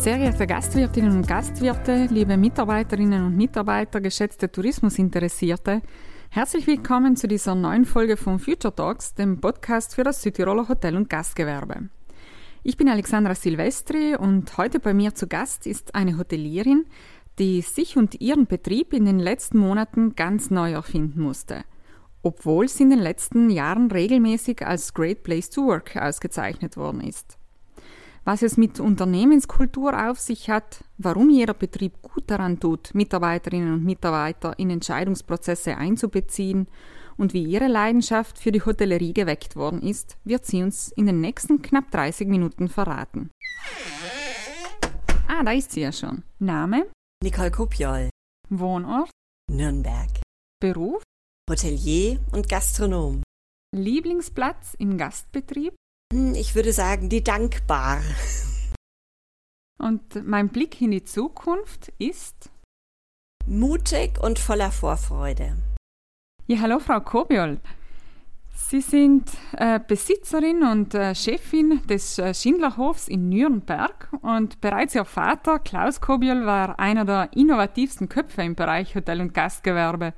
Sehr geehrte Gastwirtinnen und Gastwirte, liebe Mitarbeiterinnen und Mitarbeiter, geschätzte Tourismusinteressierte, herzlich willkommen zu dieser neuen Folge von Future Talks, dem Podcast für das Südtiroler Hotel- und Gastgewerbe. Ich bin Alexandra Silvestri und heute bei mir zu Gast ist eine Hotelierin, die sich und ihren Betrieb in den letzten Monaten ganz neu erfinden musste, obwohl sie in den letzten Jahren regelmäßig als Great Place to Work ausgezeichnet worden ist. Was es mit Unternehmenskultur auf sich hat, warum jeder Betrieb gut daran tut, Mitarbeiterinnen und Mitarbeiter in Entscheidungsprozesse einzubeziehen und wie ihre Leidenschaft für die Hotellerie geweckt worden ist, wird sie uns in den nächsten knapp 30 Minuten verraten. Ah, da ist sie ja schon. Name? Nicole Kopiol. Wohnort? Nürnberg. Beruf? Hotelier und Gastronom. Lieblingsplatz im Gastbetrieb? Hm, ich würde sagen, die Dankbar. Und mein Blick in die Zukunft ist? Mutig und voller Vorfreude. Ja, hallo Frau Kobiol. Sie sind äh, Besitzerin und äh, Chefin des äh, Schindlerhofs in Nürnberg und bereits Ihr Vater Klaus Kobiol war einer der innovativsten Köpfe im Bereich Hotel- und Gastgewerbe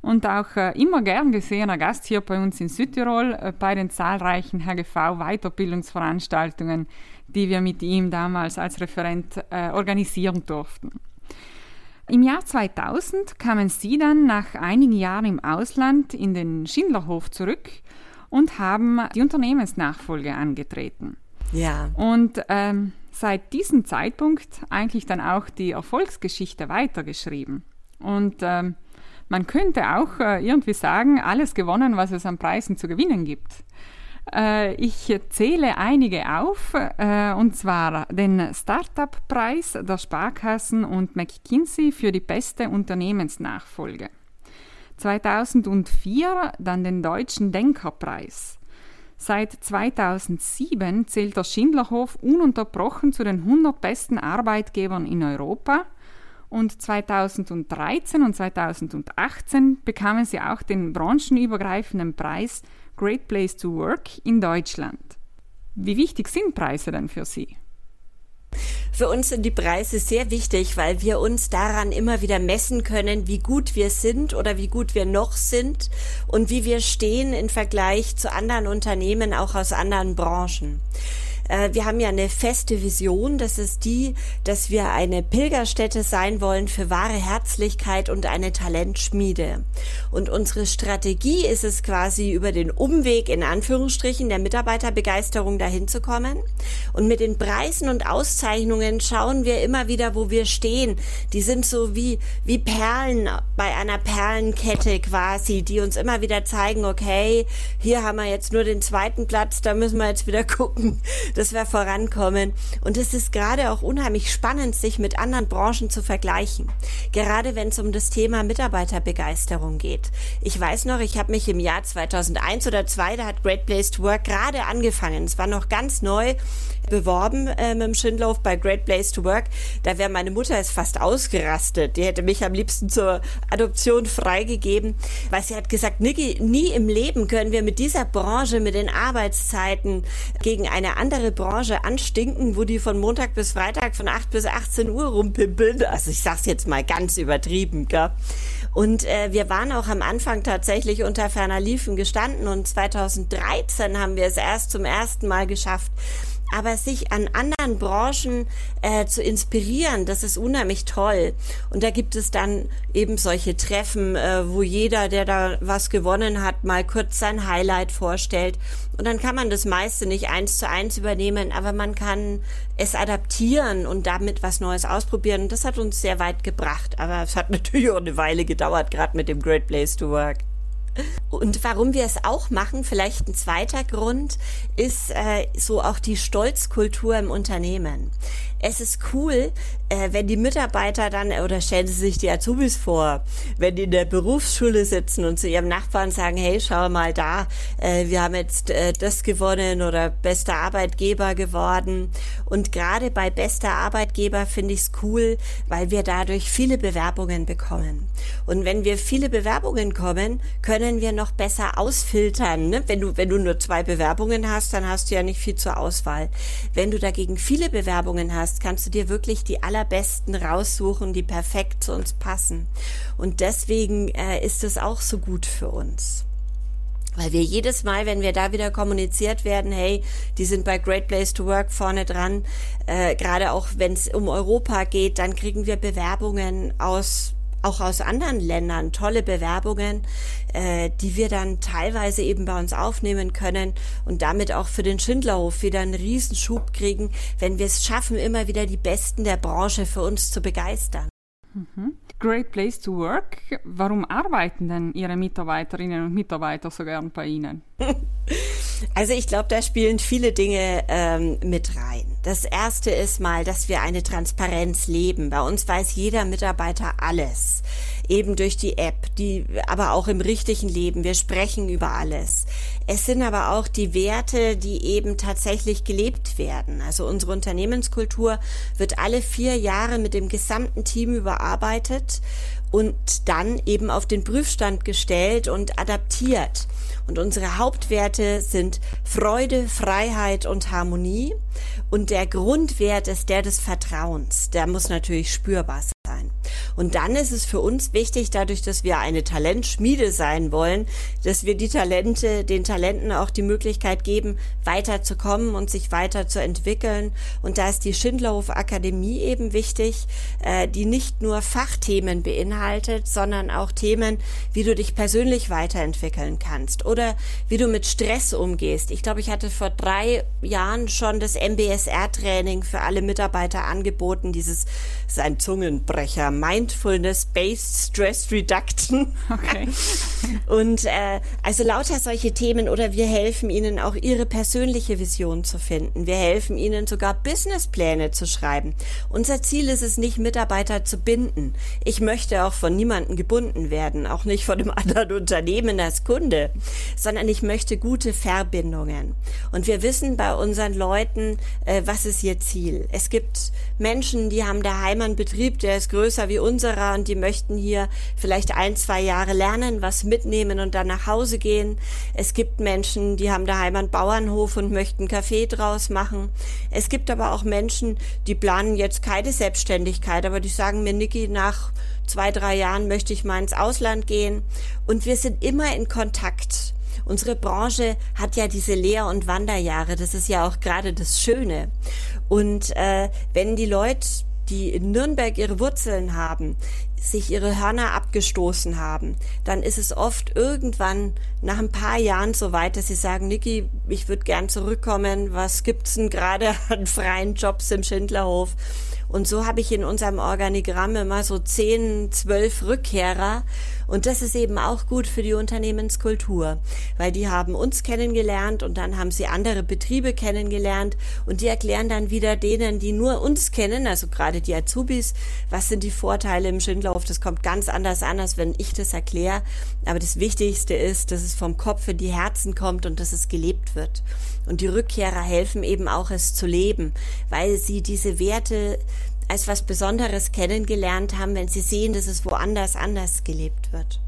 und auch äh, immer gern gesehener Gast hier bei uns in Südtirol äh, bei den zahlreichen HGV-Weiterbildungsveranstaltungen, die wir mit ihm damals als Referent äh, organisieren durften. Im Jahr 2000 kamen Sie dann nach einigen Jahren im Ausland in den Schindlerhof zurück und haben die Unternehmensnachfolge angetreten. Ja. Und ähm, seit diesem Zeitpunkt eigentlich dann auch die Erfolgsgeschichte weitergeschrieben. Und ähm, man könnte auch äh, irgendwie sagen, alles gewonnen, was es an Preisen zu gewinnen gibt. Äh, ich zähle einige auf, äh, und zwar den Startup-Preis der Sparkassen und McKinsey für die beste Unternehmensnachfolge. 2004 dann den Deutschen Denkerpreis. Seit 2007 zählt der Schindlerhof ununterbrochen zu den 100 besten Arbeitgebern in Europa und 2013 und 2018 bekamen sie auch den branchenübergreifenden Preis Great Place to Work in Deutschland. Wie wichtig sind Preise denn für Sie? Für uns sind die Preise sehr wichtig, weil wir uns daran immer wieder messen können, wie gut wir sind oder wie gut wir noch sind und wie wir stehen im Vergleich zu anderen Unternehmen, auch aus anderen Branchen. Äh, wir haben ja eine feste Vision, das ist die, dass wir eine Pilgerstätte sein wollen für wahre Herzlichkeit und eine Talentschmiede. Und unsere Strategie ist es quasi über den Umweg in Anführungsstrichen der Mitarbeiterbegeisterung dahin zu kommen. Und mit den Preisen und Auszeichnungen schauen wir immer wieder, wo wir stehen. Die sind so wie, wie Perlen bei einer Perlenkette quasi, die uns immer wieder zeigen, okay, hier haben wir jetzt nur den zweiten Platz, da müssen wir jetzt wieder gucken, dass wir vorankommen. Und es ist gerade auch unheimlich spannend, sich mit anderen Branchen zu vergleichen. Gerade wenn es um das Thema Mitarbeiterbegeisterung geht. Ich weiß noch, ich habe mich im Jahr 2001 oder 2002, da hat Great Place to Work gerade angefangen. Es war noch ganz neu beworben äh, mit dem Schindlauf bei Great Place to Work. Da wäre meine Mutter ist fast ausgerastet. Die hätte mich am liebsten zur Adoption freigegeben, weil sie hat gesagt, Niki, nie im Leben können wir mit dieser Branche, mit den Arbeitszeiten gegen eine andere Branche anstinken, wo die von Montag bis Freitag von 8 bis 18 Uhr rumpimpeln. Also ich sag's jetzt mal ganz übertrieben, gell? Und äh, wir waren auch am Anfang tatsächlich unter ferner Liefen gestanden und 2013 haben wir es erst zum ersten Mal geschafft, aber sich an anderen Branchen äh, zu inspirieren, das ist unheimlich toll. Und da gibt es dann eben solche Treffen, äh, wo jeder, der da was gewonnen hat, mal kurz sein Highlight vorstellt. Und dann kann man das meiste nicht eins zu eins übernehmen, aber man kann es adaptieren und damit was Neues ausprobieren. Das hat uns sehr weit gebracht. Aber es hat natürlich auch eine Weile gedauert, gerade mit dem Great Place to Work. Und warum wir es auch machen, vielleicht ein zweiter Grund, ist äh, so auch die Stolzkultur im Unternehmen. Es ist cool, äh, wenn die Mitarbeiter dann, oder stellen Sie sich die Azubis vor, wenn die in der Berufsschule sitzen und zu ihrem Nachbarn sagen, hey, schau mal da, äh, wir haben jetzt äh, das gewonnen oder bester Arbeitgeber geworden. Und gerade bei bester Arbeitgeber finde ich es cool, weil wir dadurch viele Bewerbungen bekommen. Und wenn wir viele Bewerbungen kommen, können wir noch besser ausfiltern. Ne? Wenn, du, wenn du nur zwei Bewerbungen hast, dann hast du ja nicht viel zur Auswahl. Wenn du dagegen viele Bewerbungen hast, hast, kannst du dir wirklich die allerbesten raussuchen, die perfekt zu uns passen. Und deswegen äh, ist es auch so gut für uns. Weil wir jedes Mal, wenn wir da wieder kommuniziert werden, hey, die sind bei Great Place to Work vorne dran, äh, gerade auch wenn es um Europa geht, dann kriegen wir Bewerbungen aus auch aus anderen Ländern tolle Bewerbungen, äh, die wir dann teilweise eben bei uns aufnehmen können und damit auch für den Schindlerhof wieder einen Riesenschub kriegen, wenn wir es schaffen, immer wieder die Besten der Branche für uns zu begeistern. Mhm. Great Place to Work. Warum arbeiten denn Ihre Mitarbeiterinnen und Mitarbeiter so gern bei Ihnen? Also ich glaube, da spielen viele Dinge ähm, mit rein. Das erste ist mal, dass wir eine Transparenz leben. Bei uns weiß jeder Mitarbeiter alles. Eben durch die App, die, aber auch im richtigen Leben. Wir sprechen über alles. Es sind aber auch die Werte, die eben tatsächlich gelebt werden. Also unsere Unternehmenskultur wird alle vier Jahre mit dem gesamten Team überarbeitet und dann eben auf den Prüfstand gestellt und adaptiert. Und unsere Hauptwerte sind Freude, Freiheit und Harmonie. Und der Grundwert ist der des Vertrauens. Der muss natürlich spürbar sein. Und dann ist es für uns wichtig, dadurch, dass wir eine Talentschmiede sein wollen, dass wir die Talente, den Talenten auch die Möglichkeit geben, weiterzukommen und sich weiterzuentwickeln. Und da ist die Schindlerhof Akademie eben wichtig, äh, die nicht nur Fachthemen beinhaltet, sondern auch Themen, wie du dich persönlich weiterentwickeln kannst oder wie du mit Stress umgehst. Ich glaube, ich hatte vor drei Jahren schon das MBSR-Training für alle Mitarbeiter angeboten, dieses sein Zungenbrecher, Mindfulness-Based Stress Reduction. Okay. Und äh, also lauter solche Themen oder wir helfen ihnen auch ihre persönliche Vision zu finden. Wir helfen ihnen sogar Businesspläne zu schreiben. Unser Ziel ist es nicht, Mitarbeiter zu binden. Ich möchte auch von niemandem gebunden werden, auch nicht von einem anderen Unternehmen als Kunde, sondern ich möchte gute Verbindungen. Und wir wissen bei unseren Leuten, äh, was ist ihr Ziel. Es gibt Menschen, die haben daheim einen Betrieb, der ist größer wie unserer und die möchten hier vielleicht ein, zwei Jahre lernen, was mitnehmen und dann nach Hause gehen. Es gibt Menschen, die haben daheim einen Bauernhof und möchten Kaffee draus machen. Es gibt aber auch Menschen, die planen jetzt keine Selbstständigkeit, aber die sagen mir, Niki, nach zwei, drei Jahren möchte ich mal ins Ausland gehen. Und wir sind immer in Kontakt. Unsere Branche hat ja diese Lehr- und Wanderjahre. Das ist ja auch gerade das Schöne. Und äh, wenn die Leute die in Nürnberg ihre Wurzeln haben, sich ihre Hörner abgestoßen haben, dann ist es oft irgendwann nach ein paar Jahren so weit, dass sie sagen, Niki, ich würde gern zurückkommen, was gibt's denn gerade an freien Jobs im Schindlerhof? Und so habe ich in unserem Organigramm immer so zehn, zwölf Rückkehrer. Und das ist eben auch gut für die Unternehmenskultur, weil die haben uns kennengelernt und dann haben sie andere Betriebe kennengelernt und die erklären dann wieder denen, die nur uns kennen, also gerade die Azubis, was sind die Vorteile im Schindlauf. Das kommt ganz anders an, als wenn ich das erkläre. Aber das Wichtigste ist, dass es vom Kopf in die Herzen kommt und dass es gelebt wird. Und die Rückkehrer helfen eben auch, es zu leben, weil sie diese Werte als was Besonderes kennengelernt haben, wenn sie sehen, dass es woanders anders gelebt wird.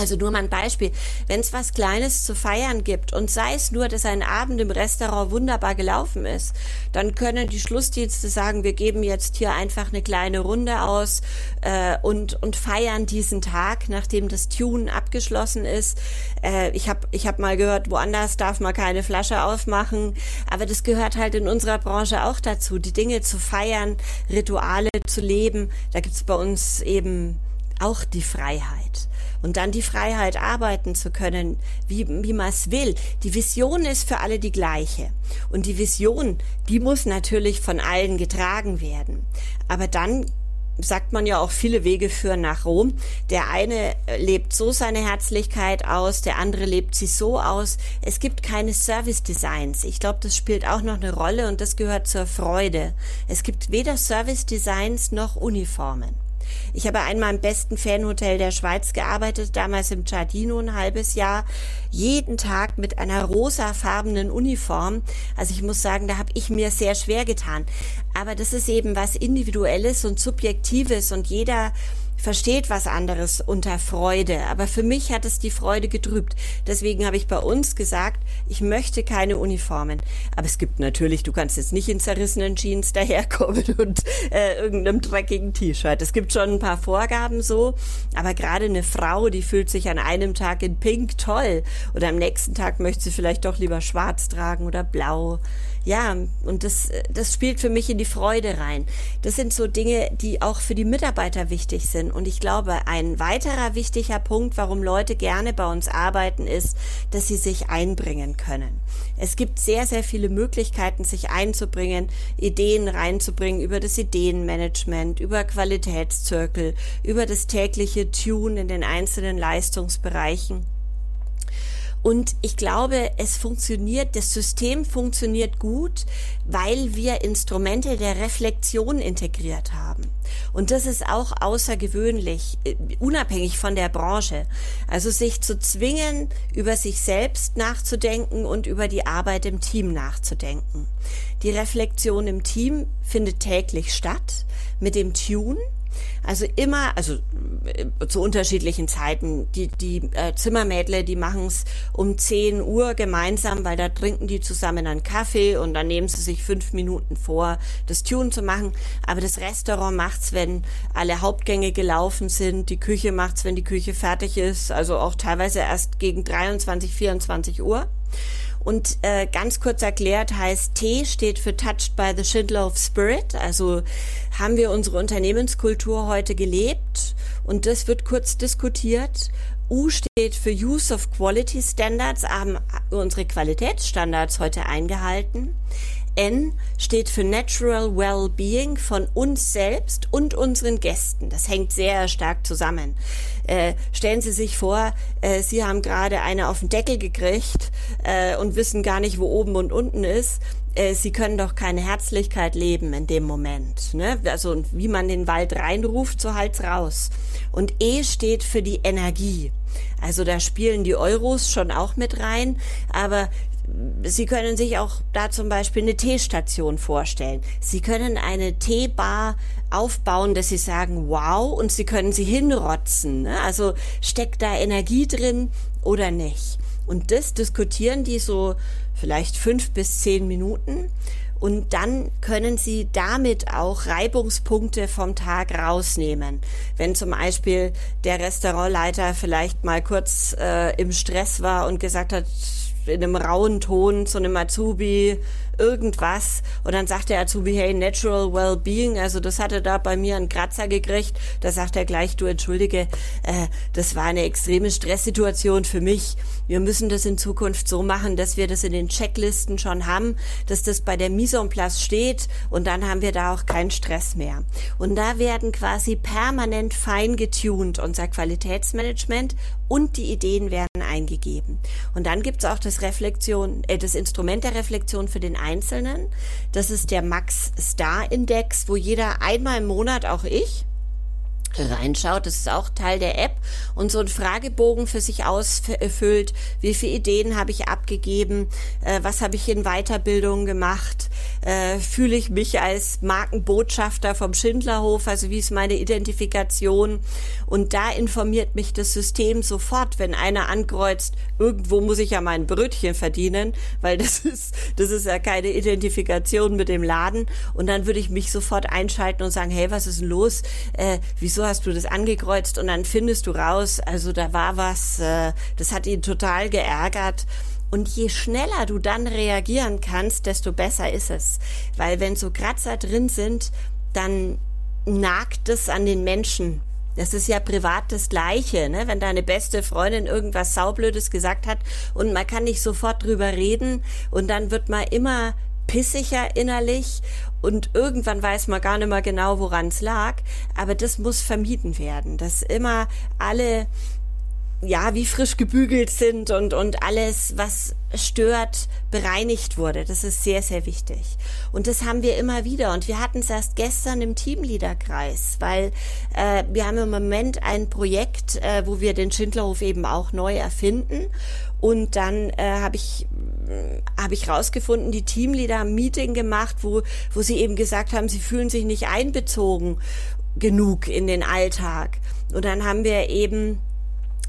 Also nur mal ein Beispiel. Wenn es was Kleines zu feiern gibt und sei es nur, dass ein Abend im Restaurant wunderbar gelaufen ist, dann können die Schlussdienste sagen, wir geben jetzt hier einfach eine kleine Runde aus äh, und, und feiern diesen Tag, nachdem das Tune abgeschlossen ist. Äh, ich habe ich hab mal gehört, woanders darf man keine Flasche aufmachen, aber das gehört halt in unserer Branche auch dazu, die Dinge zu feiern, Rituale zu leben. Da gibt's bei uns eben auch die Freiheit und dann die Freiheit arbeiten zu können, wie, wie man es will. Die Vision ist für alle die gleiche. Und die Vision, die muss natürlich von allen getragen werden. Aber dann sagt man ja auch, viele Wege führen nach Rom. Der eine lebt so seine Herzlichkeit aus, der andere lebt sie so aus. Es gibt keine Service Designs. Ich glaube, das spielt auch noch eine Rolle und das gehört zur Freude. Es gibt weder Service Designs noch Uniformen. Ich habe einmal im besten Fanhotel der Schweiz gearbeitet, damals im Giardino ein halbes Jahr, jeden Tag mit einer rosafarbenen Uniform. Also ich muss sagen, da habe ich mir sehr schwer getan. Aber das ist eben was Individuelles und Subjektives und jeder versteht was anderes unter Freude. Aber für mich hat es die Freude getrübt. Deswegen habe ich bei uns gesagt, ich möchte keine Uniformen. Aber es gibt natürlich, du kannst jetzt nicht in zerrissenen Jeans daherkommen und äh, irgendeinem dreckigen T-Shirt. Es gibt schon ein paar Vorgaben so. Aber gerade eine Frau, die fühlt sich an einem Tag in Pink toll. Oder am nächsten Tag möchte sie vielleicht doch lieber schwarz tragen oder blau ja, und das, das spielt für mich in die Freude rein. Das sind so Dinge, die auch für die Mitarbeiter wichtig sind. Und ich glaube, ein weiterer wichtiger Punkt, warum Leute gerne bei uns arbeiten, ist, dass sie sich einbringen können. Es gibt sehr, sehr viele Möglichkeiten, sich einzubringen, Ideen reinzubringen über das Ideenmanagement, über Qualitätszirkel, über das tägliche Tune in den einzelnen Leistungsbereichen. Und ich glaube, es funktioniert, das System funktioniert gut, weil wir Instrumente der Reflexion integriert haben. Und das ist auch außergewöhnlich, äh, unabhängig von der Branche. Also sich zu zwingen, über sich selbst nachzudenken und über die Arbeit im Team nachzudenken. Die Reflexion im Team findet täglich statt mit dem Tune also immer, also äh, zu unterschiedlichen Zeiten. Die, die äh, Zimmermädle, die machen es um 10 Uhr gemeinsam, weil da trinken die zusammen einen Kaffee und dann nehmen sie sich fünf Minuten vor, das Tune zu machen. Aber das Restaurant macht's, wenn alle Hauptgänge gelaufen sind. Die Küche macht's, wenn die Küche fertig ist. Also auch teilweise erst gegen 23, 24 Uhr. Und äh, ganz kurz erklärt heißt T steht für Touched by the Schindler of Spirit. Also haben wir unsere Unternehmenskultur heute gelebt und das wird kurz diskutiert. U steht für Use of Quality Standards, haben unsere Qualitätsstandards heute eingehalten. N steht für Natural Well-Being von uns selbst und unseren Gästen. Das hängt sehr stark zusammen. Äh, stellen Sie sich vor, äh, Sie haben gerade eine auf den Deckel gekriegt äh, und wissen gar nicht, wo oben und unten ist. Äh, Sie können doch keine Herzlichkeit leben in dem Moment. Ne? Also wie man den Wald reinruft, so halt's raus. Und E steht für die Energie. Also da spielen die Euros schon auch mit rein, aber Sie können sich auch da zum Beispiel eine Teestation vorstellen. Sie können eine Teebar aufbauen, dass Sie sagen, wow, und Sie können sie hinrotzen. Ne? Also steckt da Energie drin oder nicht? Und das diskutieren die so vielleicht fünf bis zehn Minuten. Und dann können Sie damit auch Reibungspunkte vom Tag rausnehmen. Wenn zum Beispiel der Restaurantleiter vielleicht mal kurz äh, im Stress war und gesagt hat, in einem rauen Ton zu einem Azubi irgendwas und dann sagt der Azubi, hey, Natural Wellbeing, also das hatte da bei mir einen Kratzer gekriegt, da sagt er gleich, du entschuldige, äh, das war eine extreme Stresssituation für mich. Wir müssen das in Zukunft so machen, dass wir das in den Checklisten schon haben, dass das bei der Mise en place steht und dann haben wir da auch keinen Stress mehr. Und da werden quasi permanent fein getuned unser Qualitätsmanagement und die Ideen werden eingegeben. Und dann gibt es auch das Reflexion, äh, das Instrument der Reflexion für den Einzelnen. Das ist der Max Star Index, wo jeder einmal im Monat, auch ich, reinschaut. Das ist auch Teil der App und so ein Fragebogen für sich ausfüllt. Wie viele Ideen habe ich abgegeben? Äh, was habe ich in Weiterbildung gemacht? Äh, fühle ich mich als Markenbotschafter vom Schindlerhof? Also wie ist meine Identifikation? Und da informiert mich das System sofort, wenn einer ankreuzt, irgendwo muss ich ja mein Brötchen verdienen, weil das ist, das ist ja keine Identifikation mit dem Laden. Und dann würde ich mich sofort einschalten und sagen, hey, was ist denn los? Äh, wieso hast du das angekreuzt und dann findest du raus, also da war was, äh, das hat ihn total geärgert. Und je schneller du dann reagieren kannst, desto besser ist es. Weil wenn so Kratzer drin sind, dann nagt es an den Menschen. Das ist ja privat das Gleiche, ne? wenn deine beste Freundin irgendwas Saublödes gesagt hat und man kann nicht sofort drüber reden und dann wird man immer pissiger innerlich und irgendwann weiß man gar nicht mehr genau, woran es lag. Aber das muss vermieden werden, dass immer alle ja, wie frisch gebügelt sind und, und alles, was stört, bereinigt wurde. Das ist sehr, sehr wichtig. Und das haben wir immer wieder. Und wir hatten es erst gestern im Teamleaderkreis, weil äh, wir haben im Moment ein Projekt, äh, wo wir den Schindlerhof eben auch neu erfinden. Und dann äh, habe ich habe ich rausgefunden, die Teamleader haben ein Meeting gemacht, wo wo sie eben gesagt haben, sie fühlen sich nicht einbezogen genug in den Alltag. Und dann haben wir eben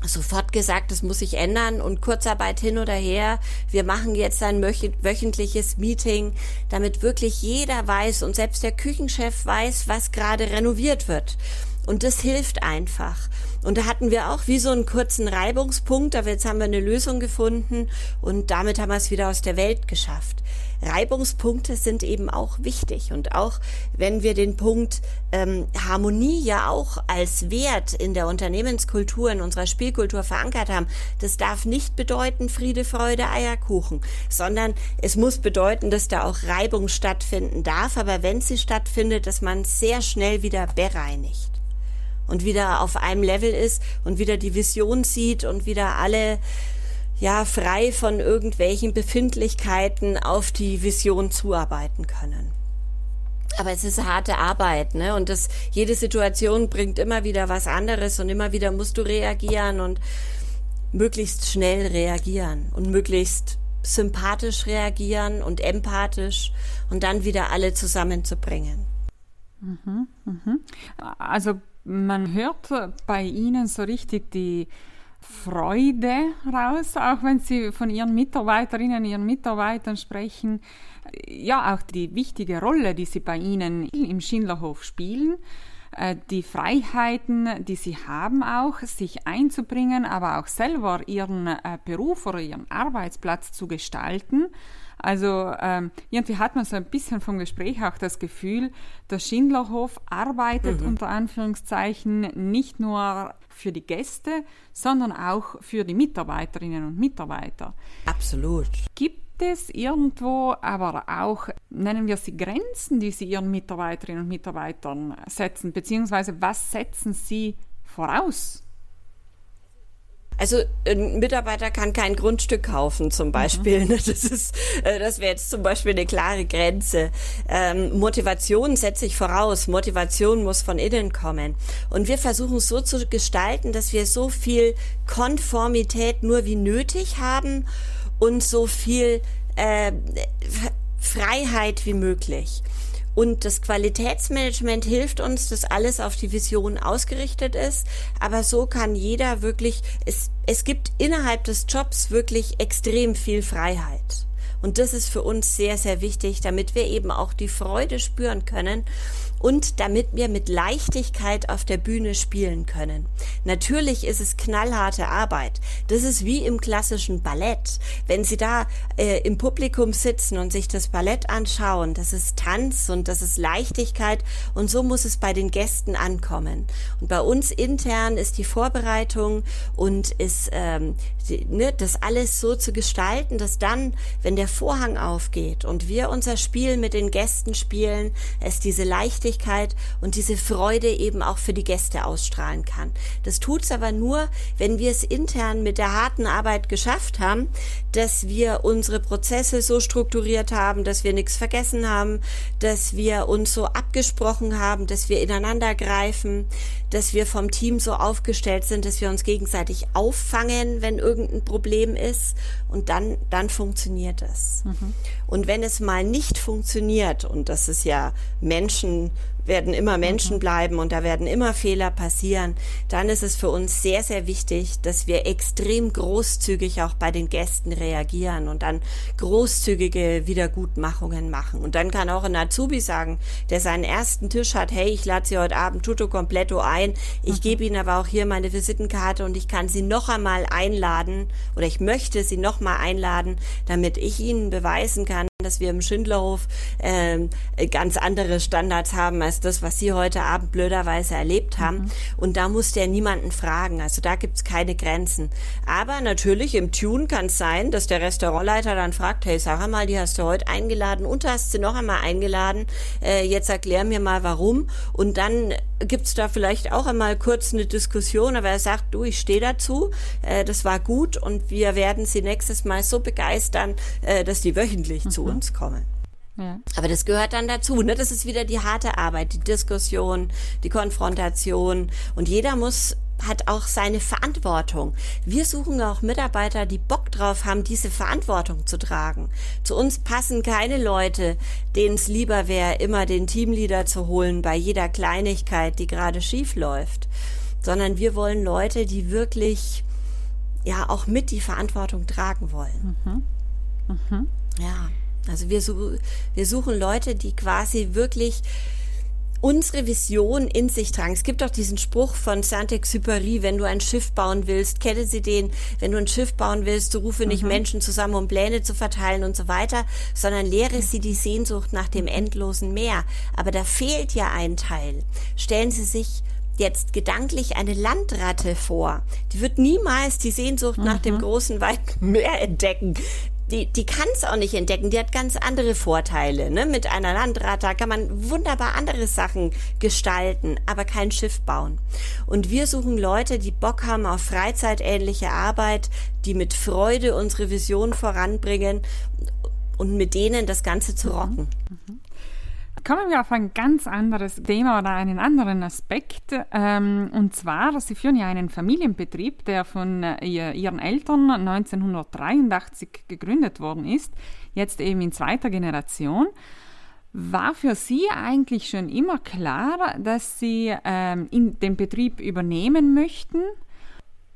sofort gesagt, das muss sich ändern und Kurzarbeit hin oder her. Wir machen jetzt ein wöchentliches Meeting, damit wirklich jeder weiß und selbst der Küchenchef weiß, was gerade renoviert wird. Und das hilft einfach. Und da hatten wir auch wie so einen kurzen Reibungspunkt, aber jetzt haben wir eine Lösung gefunden und damit haben wir es wieder aus der Welt geschafft. Reibungspunkte sind eben auch wichtig. Und auch wenn wir den Punkt ähm, Harmonie ja auch als Wert in der Unternehmenskultur, in unserer Spielkultur verankert haben, das darf nicht bedeuten Friede, Freude, Eierkuchen, sondern es muss bedeuten, dass da auch Reibung stattfinden darf, aber wenn sie stattfindet, dass man sehr schnell wieder bereinigt und wieder auf einem Level ist und wieder die Vision sieht und wieder alle ja frei von irgendwelchen Befindlichkeiten auf die Vision zuarbeiten können. Aber es ist harte Arbeit, ne? Und das, jede Situation bringt immer wieder was anderes und immer wieder musst du reagieren und möglichst schnell reagieren und möglichst sympathisch reagieren und empathisch und dann wieder alle zusammenzubringen. Mhm, mhm. Also man hört bei Ihnen so richtig die Freude raus, auch wenn Sie von Ihren Mitarbeiterinnen, Ihren Mitarbeitern sprechen. Ja, auch die wichtige Rolle, die Sie bei Ihnen im Schindlerhof spielen äh, die Freiheiten, die sie haben, auch sich einzubringen, aber auch selber ihren äh, Beruf oder ihren Arbeitsplatz zu gestalten. Also ähm, irgendwie hat man so ein bisschen vom Gespräch auch das Gefühl, der Schindlerhof arbeitet mhm. unter Anführungszeichen nicht nur für die Gäste, sondern auch für die Mitarbeiterinnen und Mitarbeiter. Absolut. Gibt es irgendwo aber auch, nennen wir sie Grenzen, die Sie Ihren Mitarbeiterinnen und Mitarbeitern setzen, beziehungsweise was setzen Sie voraus? Also ein Mitarbeiter kann kein Grundstück kaufen zum mhm. Beispiel. Mhm. Das ist, äh, das wäre jetzt zum Beispiel eine klare Grenze. Ähm, Motivation setze ich voraus. Motivation muss von innen kommen. Und wir versuchen es so zu gestalten, dass wir so viel Konformität nur wie nötig haben und so viel äh, Freiheit wie möglich. Und das Qualitätsmanagement hilft uns, dass alles auf die Vision ausgerichtet ist. Aber so kann jeder wirklich, es, es gibt innerhalb des Jobs wirklich extrem viel Freiheit. Und das ist für uns sehr, sehr wichtig, damit wir eben auch die Freude spüren können und damit wir mit Leichtigkeit auf der Bühne spielen können. Natürlich ist es knallharte Arbeit. Das ist wie im klassischen Ballett. Wenn Sie da äh, im Publikum sitzen und sich das Ballett anschauen, das ist Tanz und das ist Leichtigkeit und so muss es bei den Gästen ankommen. Und bei uns intern ist die Vorbereitung und ist ähm, die, ne, das alles so zu gestalten, dass dann, wenn der Vorhang aufgeht und wir unser Spiel mit den Gästen spielen, es diese Leichtigkeit und diese Freude eben auch für die Gäste ausstrahlen kann. Das tut's aber nur, wenn wir es intern mit der harten Arbeit geschafft haben, dass wir unsere Prozesse so strukturiert haben, dass wir nichts vergessen haben, dass wir uns so abgesprochen haben, dass wir ineinander greifen, dass wir vom Team so aufgestellt sind, dass wir uns gegenseitig auffangen, wenn irgendein Problem ist und dann, dann funktioniert es. Mhm. Und wenn es mal nicht funktioniert, und das ist ja Menschen werden immer Menschen mhm. bleiben und da werden immer Fehler passieren, dann ist es für uns sehr, sehr wichtig, dass wir extrem großzügig auch bei den Gästen reagieren und dann großzügige Wiedergutmachungen machen. Und dann kann auch ein Azubi sagen, der seinen ersten Tisch hat, hey, ich lade Sie heute Abend tutto completo ein, ich mhm. gebe Ihnen aber auch hier meine Visitenkarte und ich kann Sie noch einmal einladen oder ich möchte Sie noch mal einladen, damit ich Ihnen beweisen kann, dass wir im Schindlerhof äh, ganz andere Standards haben als das, was Sie heute Abend blöderweise erlebt haben. Mhm. Und da muss der niemanden fragen. Also da gibt's keine Grenzen. Aber natürlich im Tune kann es sein, dass der Restaurantleiter dann fragt, hey, sag mal, die hast du heute eingeladen und hast sie noch einmal eingeladen. Äh, jetzt erklär mir mal warum. Und dann gibt's da vielleicht auch einmal kurz eine Diskussion, aber er sagt, du, ich stehe dazu, äh, das war gut und wir werden sie nächstes Mal so begeistern, äh, dass die wöchentlich mhm. zu uns kommen. Ja. Aber das gehört dann dazu. Ne? Das ist wieder die harte Arbeit, die Diskussion, die Konfrontation. Und jeder muss hat auch seine Verantwortung. Wir suchen auch Mitarbeiter, die Bock drauf haben, diese Verantwortung zu tragen. Zu uns passen keine Leute, denen es lieber wäre, immer den Teamleader zu holen bei jeder Kleinigkeit, die gerade schief läuft, sondern wir wollen Leute, die wirklich ja auch mit die Verantwortung tragen wollen. Mhm. Mhm. Ja, also wir, wir suchen Leute, die quasi wirklich unsere Vision in sich tragen. Es gibt auch diesen Spruch von Saint-Exupéry, wenn du ein Schiff bauen willst, kenne sie den, wenn du ein Schiff bauen willst, du rufe nicht mhm. Menschen zusammen, um Pläne zu verteilen und so weiter, sondern lehre sie die Sehnsucht nach dem endlosen Meer. Aber da fehlt ja ein Teil. Stellen Sie sich jetzt gedanklich eine Landratte vor. Die wird niemals die Sehnsucht mhm. nach dem mhm. großen, weiten Meer entdecken die, die kann es auch nicht entdecken. Die hat ganz andere Vorteile. Ne? Mit einer Landratte kann man wunderbar andere Sachen gestalten, aber kein Schiff bauen. Und wir suchen Leute, die Bock haben auf freizeitähnliche Arbeit, die mit Freude unsere Vision voranbringen und mit denen das Ganze zu mhm. rocken. Mhm. Kommen wir auf ein ganz anderes Thema oder einen anderen Aspekt. Ähm, und zwar, Sie führen ja einen Familienbetrieb, der von äh, Ihren Eltern 1983 gegründet worden ist, jetzt eben in zweiter Generation. War für Sie eigentlich schon immer klar, dass Sie ähm, den Betrieb übernehmen möchten?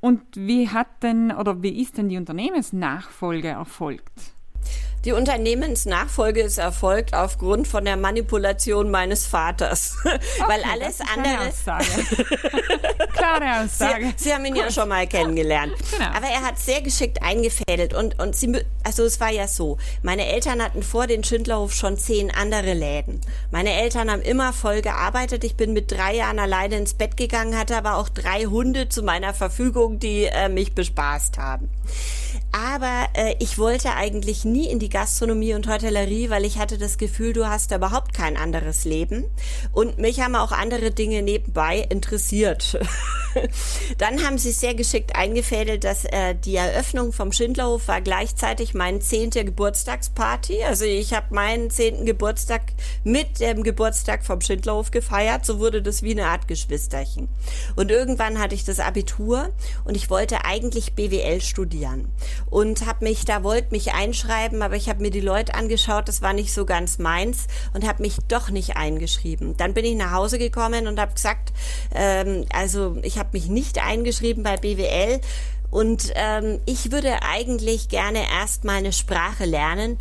Und wie hat denn oder wie ist denn die Unternehmensnachfolge erfolgt? Die Unternehmensnachfolge ist erfolgt aufgrund von der Manipulation meines Vaters. Okay, Weil alles andere. Klare Aussage. Sie, Sie haben ihn Gut. ja schon mal kennengelernt. Genau. Aber er hat sehr geschickt eingefädelt und, und sie, also es war ja so. Meine Eltern hatten vor den Schindlerhof schon zehn andere Läden. Meine Eltern haben immer voll gearbeitet. Ich bin mit drei Jahren alleine ins Bett gegangen, hatte aber auch drei Hunde zu meiner Verfügung, die äh, mich bespaßt haben. Aber äh, ich wollte eigentlich nie in die Gastronomie und Hotellerie, weil ich hatte das Gefühl, du hast da überhaupt kein anderes Leben. Und mich haben auch andere Dinge nebenbei interessiert. Dann haben sie sehr geschickt eingefädelt, dass äh, die Eröffnung vom Schindlerhof war gleichzeitig mein zehnter Geburtstagsparty. Also ich habe meinen zehnten Geburtstag mit dem Geburtstag vom Schindlerhof gefeiert. So wurde das wie eine Art Geschwisterchen. Und irgendwann hatte ich das Abitur und ich wollte eigentlich BWL studieren und habe mich da wollte mich einschreiben, aber ich habe mir die Leute angeschaut, das war nicht so ganz meins und habe mich doch nicht eingeschrieben. Dann bin ich nach Hause gekommen und habe gesagt, ähm, also ich habe mich nicht eingeschrieben bei BWL. Und ähm, ich würde eigentlich gerne erst mal eine Sprache lernen,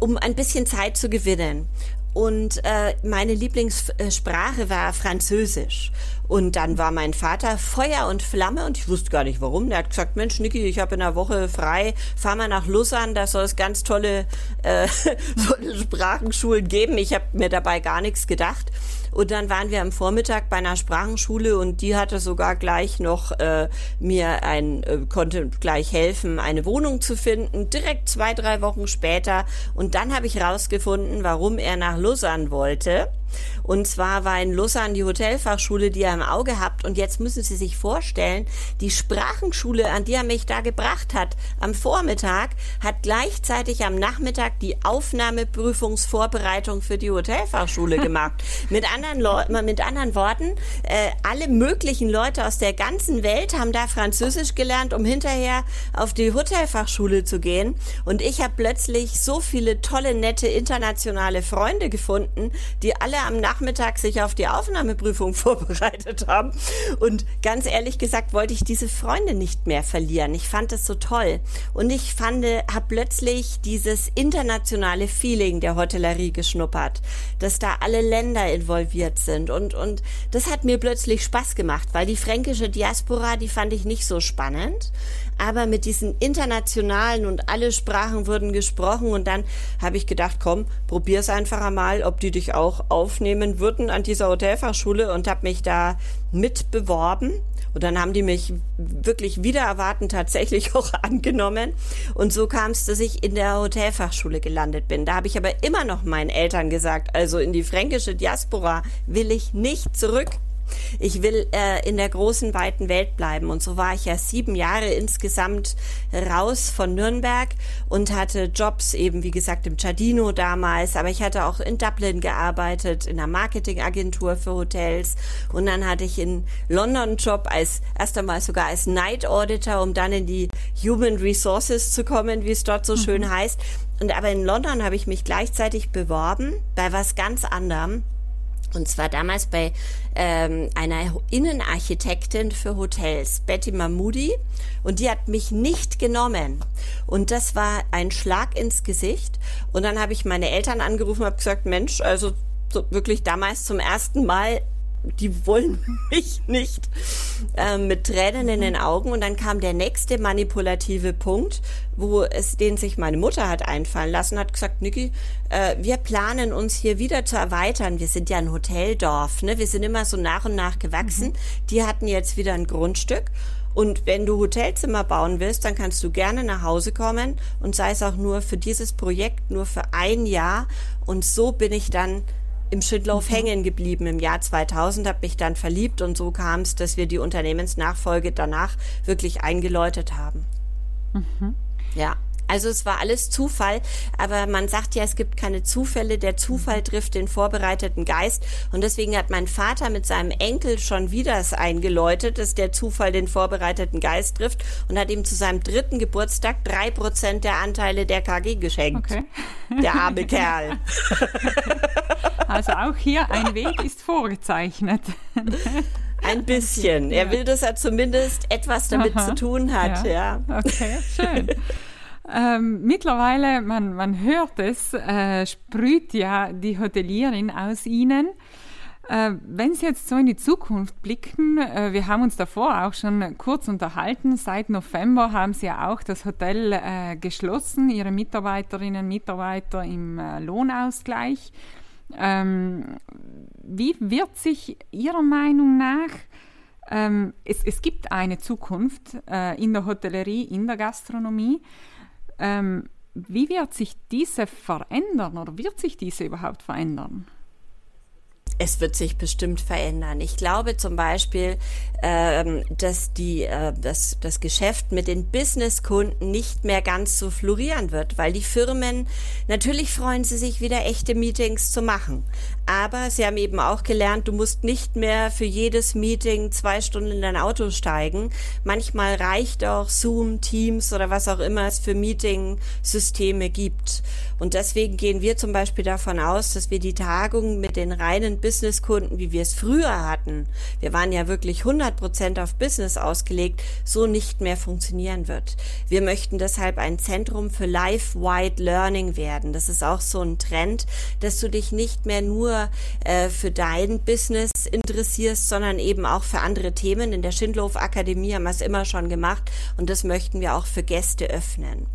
um ein bisschen Zeit zu gewinnen. Und äh, meine Lieblingssprache war Französisch. Und dann war mein Vater Feuer und Flamme und ich wusste gar nicht warum. Der hat gesagt, Mensch, Niki, ich habe in der Woche frei, fahr mal nach Lausanne, da soll es ganz tolle, äh, tolle Sprachenschulen geben. Ich habe mir dabei gar nichts gedacht. Und dann waren wir am Vormittag bei einer Sprachenschule und die hatte sogar gleich noch äh, mir ein, äh, konnte gleich helfen, eine Wohnung zu finden, direkt zwei, drei Wochen später. Und dann habe ich rausgefunden, warum er nach Lausanne wollte. Und zwar war in Lausanne die Hotelfachschule, die er im Auge habt. Und jetzt müssen Sie sich vorstellen, die Sprachenschule, an die er mich da gebracht hat, am Vormittag, hat gleichzeitig am Nachmittag die Aufnahmeprüfungsvorbereitung für die Hotelfachschule gemacht. mit, anderen mit anderen Worten, äh, alle möglichen Leute aus der ganzen Welt haben da Französisch gelernt, um hinterher auf die Hotelfachschule zu gehen. Und ich habe plötzlich so viele tolle, nette internationale Freunde gefunden, die alle am Nachmittag sich auf die Aufnahmeprüfung vorbereitet haben. Und ganz ehrlich gesagt wollte ich diese Freunde nicht mehr verlieren. Ich fand das so toll. Und ich fand, habe plötzlich dieses internationale Feeling der Hotellerie geschnuppert, dass da alle Länder involviert sind. Und, und das hat mir plötzlich Spaß gemacht, weil die fränkische Diaspora, die fand ich nicht so spannend aber mit diesen internationalen und alle Sprachen wurden gesprochen und dann habe ich gedacht, komm, probier's einfach einmal, ob die dich auch aufnehmen würden an dieser Hotelfachschule und habe mich da mit beworben und dann haben die mich wirklich wieder erwarten tatsächlich auch angenommen und so kam es, dass ich in der Hotelfachschule gelandet bin. Da habe ich aber immer noch meinen Eltern gesagt, also in die fränkische Diaspora will ich nicht zurück. Ich will äh, in der großen, weiten Welt bleiben. Und so war ich ja sieben Jahre insgesamt raus von Nürnberg und hatte Jobs eben, wie gesagt, im Giardino damals. Aber ich hatte auch in Dublin gearbeitet, in einer Marketingagentur für Hotels. Und dann hatte ich in London einen Job als, erst einmal sogar als Night Auditor, um dann in die Human Resources zu kommen, wie es dort so mhm. schön heißt. Und aber in London habe ich mich gleichzeitig beworben bei was ganz anderem. Und zwar damals bei ähm, einer Innenarchitektin für Hotels, Betty Mahmoudi. Und die hat mich nicht genommen. Und das war ein Schlag ins Gesicht. Und dann habe ich meine Eltern angerufen und habe gesagt, Mensch, also so wirklich damals zum ersten Mal die wollen mich nicht äh, mit Tränen in den Augen. Und dann kam der nächste manipulative Punkt, wo es den sich meine Mutter hat einfallen lassen, hat gesagt, Niki, äh, wir planen uns hier wieder zu erweitern. Wir sind ja ein Hoteldorf, ne? Wir sind immer so nach und nach gewachsen. Mhm. Die hatten jetzt wieder ein Grundstück. Und wenn du Hotelzimmer bauen willst, dann kannst du gerne nach Hause kommen und sei es auch nur für dieses Projekt, nur für ein Jahr. Und so bin ich dann im Schindlauf mhm. hängen geblieben im Jahr 2000, habe mich dann verliebt und so kam es, dass wir die Unternehmensnachfolge danach wirklich eingeläutet haben. Mhm. Ja. Also es war alles Zufall, aber man sagt ja, es gibt keine Zufälle. Der Zufall trifft den vorbereiteten Geist. Und deswegen hat mein Vater mit seinem Enkel schon wieder es eingeläutet, dass der Zufall den vorbereiteten Geist trifft und hat ihm zu seinem dritten Geburtstag drei Prozent der Anteile der KG geschenkt. Okay. Der arme Kerl. Also auch hier ein Weg ist vorgezeichnet. Ein bisschen. Er will, dass er zumindest etwas damit Aha. zu tun hat. Ja. ja. Okay, schön. Ähm, mittlerweile, man, man hört es, äh, sprüht ja die Hotelierin aus Ihnen. Äh, wenn Sie jetzt so in die Zukunft blicken, äh, wir haben uns davor auch schon kurz unterhalten, seit November haben Sie ja auch das Hotel äh, geschlossen, Ihre Mitarbeiterinnen und Mitarbeiter im äh, Lohnausgleich. Ähm, wie wird sich Ihrer Meinung nach ähm, es, es, gibt eine Zukunft äh, in der Hotellerie, in der Gastronomie. Ähm, wie wird sich diese verändern oder wird sich diese überhaupt verändern? Es wird sich bestimmt verändern. Ich glaube zum Beispiel, ähm, dass die, äh, dass das Geschäft mit den Businesskunden nicht mehr ganz so florieren wird, weil die Firmen natürlich freuen sie sich wieder echte Meetings zu machen. Aber sie haben eben auch gelernt, du musst nicht mehr für jedes Meeting zwei Stunden in dein Auto steigen. Manchmal reicht auch Zoom, Teams oder was auch immer es für Meeting-Systeme gibt. Und deswegen gehen wir zum Beispiel davon aus, dass wir die Tagung mit den reinen Businesskunden, wie wir es früher hatten, wir waren ja wirklich 100 Prozent auf Business ausgelegt, so nicht mehr funktionieren wird. Wir möchten deshalb ein Zentrum für Life-Wide Learning werden. Das ist auch so ein Trend, dass du dich nicht mehr nur äh, für dein Business interessierst, sondern eben auch für andere Themen. In der Schindlof Akademie haben wir es immer schon gemacht und das möchten wir auch für Gäste öffnen.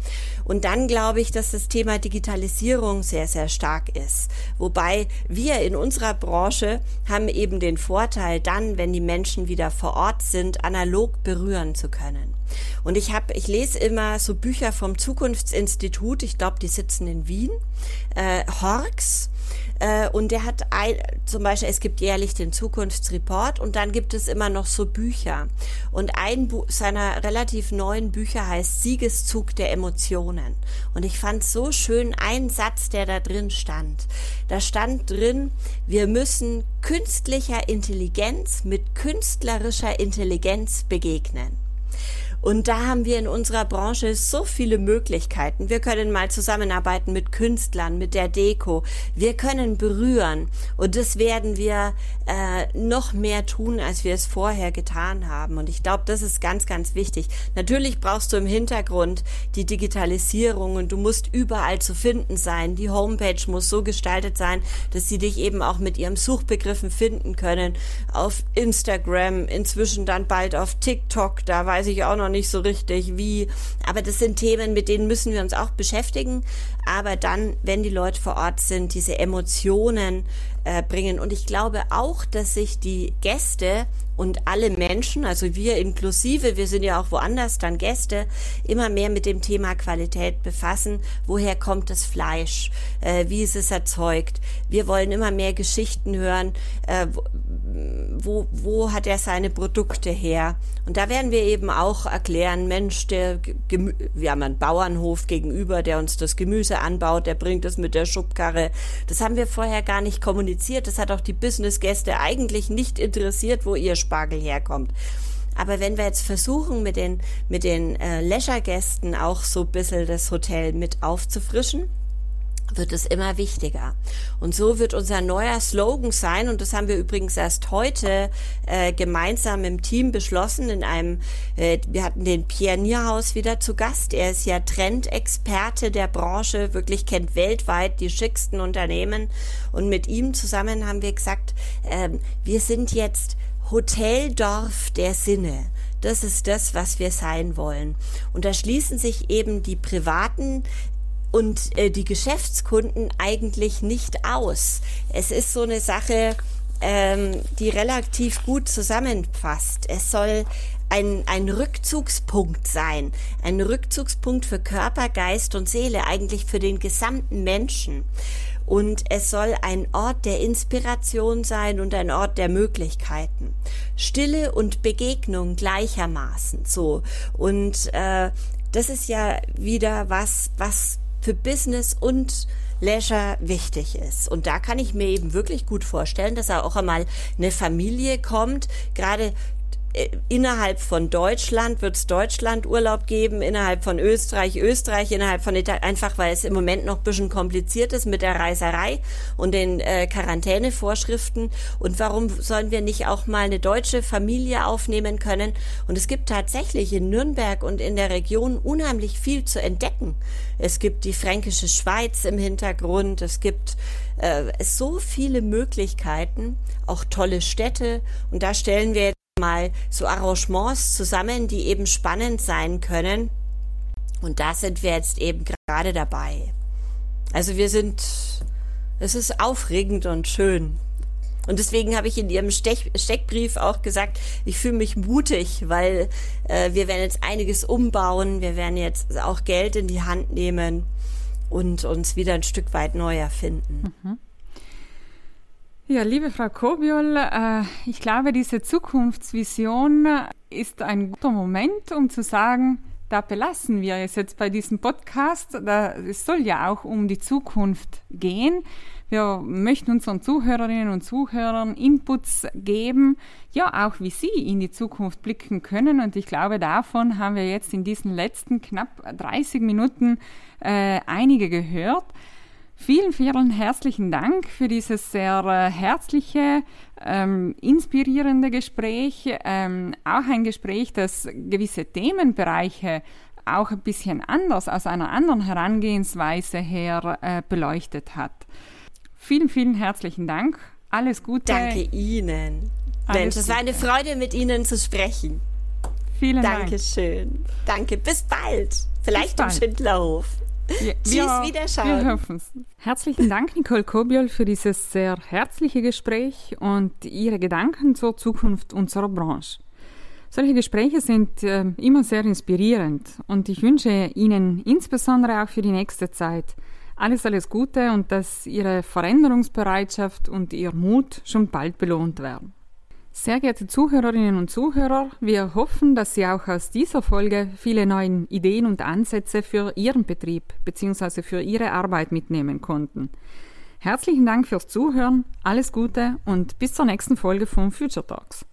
Und dann glaube ich, dass das Thema Digitalisierung sehr, sehr stark ist. Wobei wir in unserer Branche haben eben den Vorteil, dann, wenn die Menschen wieder vor Ort sind, analog berühren zu können. Und ich habe, ich lese immer so Bücher vom Zukunftsinstitut. Ich glaube, die sitzen in Wien. Äh, Horks äh, und der hat ein, zum Beispiel, es gibt jährlich den Zukunftsreport und dann gibt es immer noch so Bücher. Und ein Bu seiner relativ neuen Bücher heißt Siegeszug der Emotionen. Und ich fand so schön ein Satz, der da drin stand. Da stand drin, wir müssen künstlicher Intelligenz mit künstlerischer Intelligenz begegnen. Und da haben wir in unserer Branche so viele Möglichkeiten. Wir können mal zusammenarbeiten mit Künstlern, mit der Deko. Wir können berühren. Und das werden wir äh, noch mehr tun, als wir es vorher getan haben. Und ich glaube, das ist ganz, ganz wichtig. Natürlich brauchst du im Hintergrund die Digitalisierung und du musst überall zu finden sein. Die Homepage muss so gestaltet sein, dass sie dich eben auch mit ihrem Suchbegriffen finden können. Auf Instagram, inzwischen dann bald auf TikTok. Da weiß ich auch noch nicht, nicht so richtig, wie. Aber das sind Themen, mit denen müssen wir uns auch beschäftigen. Aber dann, wenn die Leute vor Ort sind, diese Emotionen äh, bringen. Und ich glaube auch, dass sich die Gäste und alle Menschen, also wir inklusive, wir sind ja auch woanders dann Gäste, immer mehr mit dem Thema Qualität befassen. Woher kommt das Fleisch? Äh, wie ist es erzeugt? Wir wollen immer mehr Geschichten hören. Äh, wo, wo hat er seine Produkte her? Und da werden wir eben auch erklären, Mensch, der Gemü wir haben einen Bauernhof gegenüber, der uns das Gemüse anbaut, der bringt es mit der Schubkarre. Das haben wir vorher gar nicht kommuniziert. Das hat auch die Business-Gäste eigentlich nicht interessiert, wo ihr Spargel herkommt. Aber wenn wir jetzt versuchen, mit den, mit den äh, Leisure-Gästen auch so ein bisschen das Hotel mit aufzufrischen, wird es immer wichtiger. Und so wird unser neuer Slogan sein, und das haben wir übrigens erst heute äh, gemeinsam im Team beschlossen, in einem, äh, wir hatten den Pierre Nierhaus wieder zu Gast. Er ist ja Trendexperte der Branche, wirklich kennt weltweit die schicksten Unternehmen. Und mit ihm zusammen haben wir gesagt, äh, wir sind jetzt Hoteldorf der Sinne. Das ist das, was wir sein wollen. Und da schließen sich eben die privaten und äh, die Geschäftskunden eigentlich nicht aus. Es ist so eine Sache, ähm, die relativ gut zusammenfasst. Es soll ein, ein Rückzugspunkt sein, ein Rückzugspunkt für Körper, Geist und Seele, eigentlich für den gesamten Menschen. Und es soll ein Ort der Inspiration sein und ein Ort der Möglichkeiten. Stille und Begegnung gleichermaßen so. Und äh, das ist ja wieder was, was für Business und Leisure wichtig ist. Und da kann ich mir eben wirklich gut vorstellen, dass auch einmal eine Familie kommt, gerade innerhalb von Deutschland wird es Deutschland Urlaub geben, innerhalb von Österreich Österreich, innerhalb von Italien, einfach weil es im Moment noch ein bisschen kompliziert ist mit der Reiserei und den äh, Quarantänevorschriften. Und warum sollen wir nicht auch mal eine deutsche Familie aufnehmen können? Und es gibt tatsächlich in Nürnberg und in der Region unheimlich viel zu entdecken. Es gibt die fränkische Schweiz im Hintergrund, es gibt äh, so viele Möglichkeiten, auch tolle Städte. Und da stellen wir mal so Arrangements zusammen, die eben spannend sein können. Und da sind wir jetzt eben gerade dabei. Also wir sind, es ist aufregend und schön. Und deswegen habe ich in Ihrem Stech, Steckbrief auch gesagt, ich fühle mich mutig, weil äh, wir werden jetzt einiges umbauen, wir werden jetzt auch Geld in die Hand nehmen und uns wieder ein Stück weit neu erfinden. Mhm. Ja, liebe Frau Kobiol, äh, ich glaube, diese Zukunftsvision ist ein guter Moment, um zu sagen, da belassen wir es jetzt bei diesem Podcast. Es soll ja auch um die Zukunft gehen. Wir möchten unseren Zuhörerinnen und Zuhörern Inputs geben, ja, auch wie sie in die Zukunft blicken können. Und ich glaube, davon haben wir jetzt in diesen letzten knapp 30 Minuten äh, einige gehört. Vielen, vielen herzlichen Dank für dieses sehr äh, herzliche, ähm, inspirierende Gespräch. Ähm, auch ein Gespräch, das gewisse Themenbereiche auch ein bisschen anders, aus einer anderen Herangehensweise her äh, beleuchtet hat. Vielen, vielen herzlichen Dank. Alles Gute. Danke Ihnen. Alles Mensch, es war eine Freude, mit Ihnen zu sprechen. Vielen Dankeschön. Dank. Danke. Bis bald. Vielleicht Bis bald. im Schindlerhof. Ja, wir, Wiederschauen. Wir hoffen's. Herzlichen Dank, Nicole Kobiol, für dieses sehr herzliche Gespräch und Ihre Gedanken zur Zukunft unserer Branche. Solche Gespräche sind äh, immer sehr inspirierend und ich wünsche Ihnen insbesondere auch für die nächste Zeit alles, alles Gute und dass Ihre Veränderungsbereitschaft und Ihr Mut schon bald belohnt werden. Sehr geehrte Zuhörerinnen und Zuhörer, wir hoffen, dass Sie auch aus dieser Folge viele neue Ideen und Ansätze für Ihren Betrieb bzw. für Ihre Arbeit mitnehmen konnten. Herzlichen Dank fürs Zuhören, alles Gute und bis zur nächsten Folge von Future Talks.